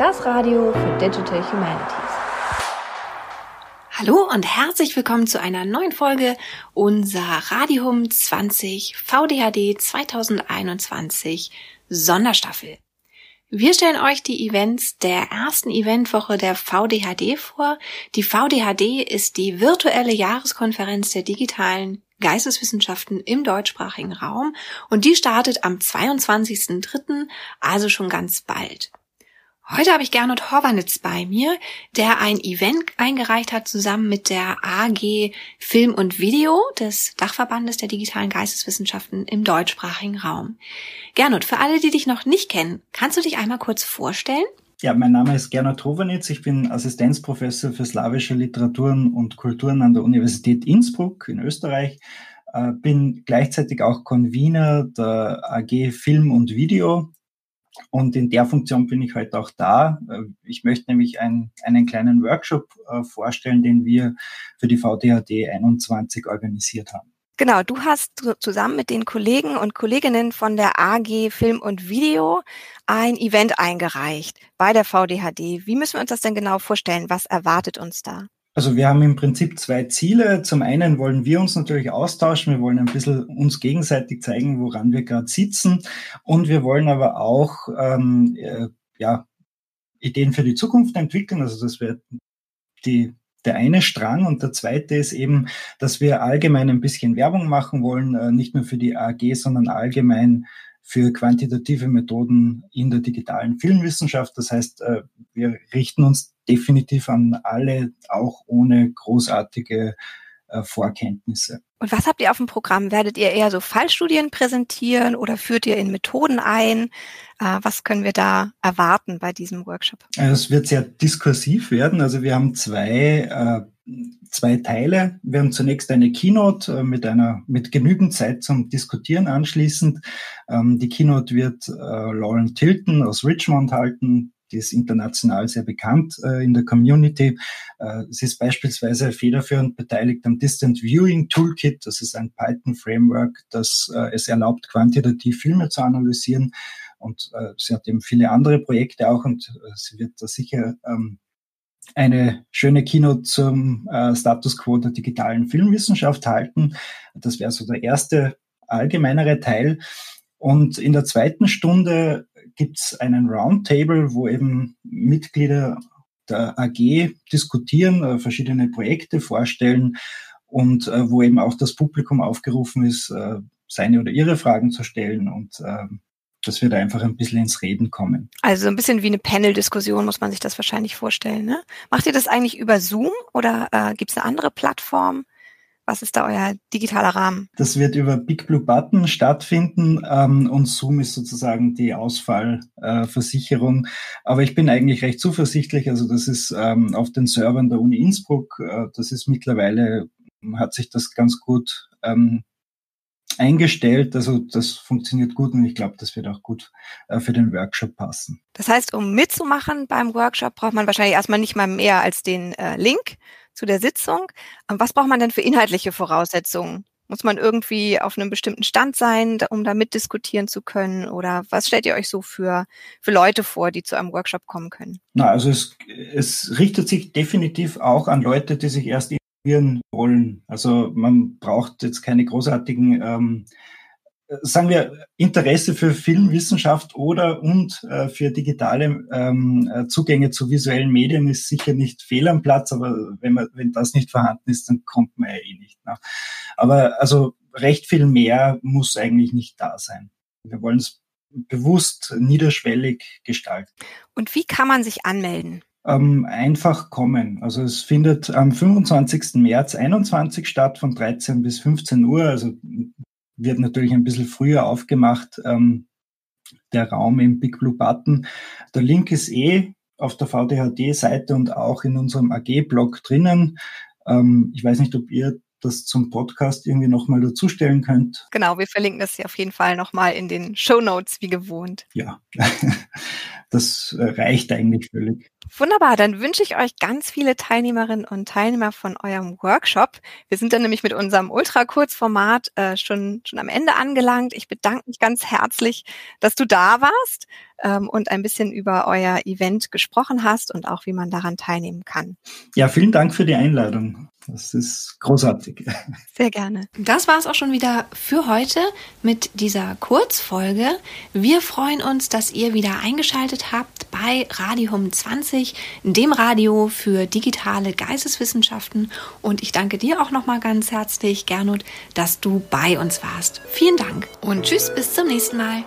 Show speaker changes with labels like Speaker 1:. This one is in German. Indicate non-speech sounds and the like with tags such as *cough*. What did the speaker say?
Speaker 1: das Radio für Digital Humanities.
Speaker 2: Hallo und herzlich willkommen zu einer neuen Folge unserer Radium 20 VDHD 2021 Sonderstaffel. Wir stellen euch die Events der ersten Eventwoche der VDHD vor. Die VDHD ist die virtuelle Jahreskonferenz der digitalen Geisteswissenschaften im deutschsprachigen Raum und die startet am 22.03., also schon ganz bald. Heute habe ich Gernot Horwanitz bei mir, der ein Event eingereicht hat zusammen mit der AG Film und Video des Dachverbandes der digitalen Geisteswissenschaften im deutschsprachigen Raum. Gernot, für alle, die dich noch nicht kennen, kannst du dich einmal kurz vorstellen?
Speaker 3: Ja, mein Name ist Gernot Hrovanitz. Ich bin Assistenzprofessor für slawische Literaturen und Kulturen an der Universität Innsbruck in Österreich. Äh, bin gleichzeitig auch Convener der AG Film und Video. Und in der Funktion bin ich heute auch da. Äh, ich möchte nämlich ein, einen kleinen Workshop äh, vorstellen, den wir für die VDHD 21 organisiert haben.
Speaker 2: Genau, du hast zusammen mit den Kollegen und Kolleginnen von der AG Film und Video ein Event eingereicht bei der VDHD. Wie müssen wir uns das denn genau vorstellen? Was erwartet uns da?
Speaker 3: Also wir haben im Prinzip zwei Ziele. Zum einen wollen wir uns natürlich austauschen, wir wollen ein bisschen uns gegenseitig zeigen, woran wir gerade sitzen. Und wir wollen aber auch ähm, äh, ja, Ideen für die Zukunft entwickeln. Also das wird die der eine Strang und der zweite ist eben, dass wir allgemein ein bisschen Werbung machen wollen, äh, nicht nur für die AG, sondern allgemein für quantitative Methoden in der digitalen Filmwissenschaft. Das heißt, äh, wir richten uns definitiv an alle, auch ohne großartige Vorkenntnisse.
Speaker 2: Und was habt ihr auf dem Programm? Werdet ihr eher so Fallstudien präsentieren oder führt ihr in Methoden ein? Äh, was können wir da erwarten bei diesem Workshop?
Speaker 3: Es wird sehr diskursiv werden. Also wir haben zwei, äh, zwei Teile. Wir haben zunächst eine Keynote äh, mit einer, mit genügend Zeit zum Diskutieren anschließend. Ähm, die Keynote wird äh, Lauren Tilton aus Richmond halten die ist international sehr bekannt äh, in der Community. Äh, sie ist beispielsweise federführend beteiligt am Distant Viewing Toolkit. Das ist ein Python-Framework, das äh, es erlaubt, quantitativ Filme zu analysieren. Und äh, sie hat eben viele andere Projekte auch und äh, sie wird da sicher ähm, eine schöne Keynote zum äh, Status quo der digitalen Filmwissenschaft halten. Das wäre so der erste allgemeinere Teil. Und in der zweiten Stunde gibt es einen Roundtable, wo eben Mitglieder der AG diskutieren, äh, verschiedene Projekte vorstellen und äh, wo eben auch das Publikum aufgerufen ist, äh, seine oder ihre Fragen zu stellen und äh, dass wir da einfach ein bisschen ins Reden kommen.
Speaker 2: Also ein bisschen wie eine Panel-Diskussion muss man sich das wahrscheinlich vorstellen. Ne? Macht ihr das eigentlich über Zoom oder gibt es eine andere Plattform? Was ist da euer digitaler Rahmen?
Speaker 3: Das wird über Big Blue Button stattfinden ähm, und Zoom ist sozusagen die Ausfallversicherung. Äh, Aber ich bin eigentlich recht zuversichtlich. Also das ist ähm, auf den Servern der Uni Innsbruck. Äh, das ist mittlerweile, hat sich das ganz gut ähm, eingestellt. Also das funktioniert gut und ich glaube, das wird auch gut äh, für den Workshop passen.
Speaker 2: Das heißt, um mitzumachen beim Workshop, braucht man wahrscheinlich erstmal nicht mal mehr als den äh, Link zu der Sitzung. Ähm, was braucht man denn für inhaltliche Voraussetzungen? Muss man irgendwie auf einem bestimmten Stand sein, um da mitdiskutieren zu können? Oder was stellt ihr euch so für, für Leute vor, die zu einem Workshop kommen können?
Speaker 3: Na, also es, es richtet sich definitiv auch an Leute, die sich erst informieren wollen. Also man braucht jetzt keine großartigen ähm, sagen wir, Interesse für Filmwissenschaft oder und äh, für digitale ähm, äh, Zugänge zu visuellen Medien ist sicher nicht fehl am Platz, aber wenn man, wenn das nicht vorhanden ist, dann kommt man ja eh nicht. Ne? Aber also recht viel mehr muss eigentlich nicht da sein. Wir wollen es bewusst niederschwellig gestalten.
Speaker 2: Und wie kann man sich anmelden?
Speaker 3: Ähm, einfach kommen. Also es findet am 25. März 21 statt von 13 bis 15 Uhr. Also wird natürlich ein bisschen früher aufgemacht, ähm, der Raum im Big Blue Button. Der Link ist eh auf der VDHD-Seite und auch in unserem AG-Blog drinnen. Ähm, ich weiß nicht, ob ihr das zum Podcast irgendwie nochmal dazustellen könnt.
Speaker 2: Genau, wir verlinken das hier auf jeden Fall nochmal in den Show Notes wie gewohnt.
Speaker 3: Ja. *laughs* das reicht eigentlich völlig.
Speaker 2: Wunderbar, dann wünsche ich euch ganz viele Teilnehmerinnen und Teilnehmer von eurem Workshop. Wir sind dann nämlich mit unserem Ultra-Kurzformat äh, schon, schon am Ende angelangt. Ich bedanke mich ganz herzlich, dass du da warst ähm, und ein bisschen über euer Event gesprochen hast und auch, wie man daran teilnehmen kann.
Speaker 3: Ja, vielen Dank für die Einladung. Das ist großartig.
Speaker 2: Sehr gerne. Das war es auch schon wieder für heute mit dieser Kurzfolge. Wir freuen uns, dass ihr wieder eingeschaltet habt bei Radium 20, dem Radio für digitale Geisteswissenschaften. Und ich danke dir auch nochmal ganz herzlich, Gernot, dass du bei uns warst. Vielen Dank und tschüss, bis zum nächsten Mal.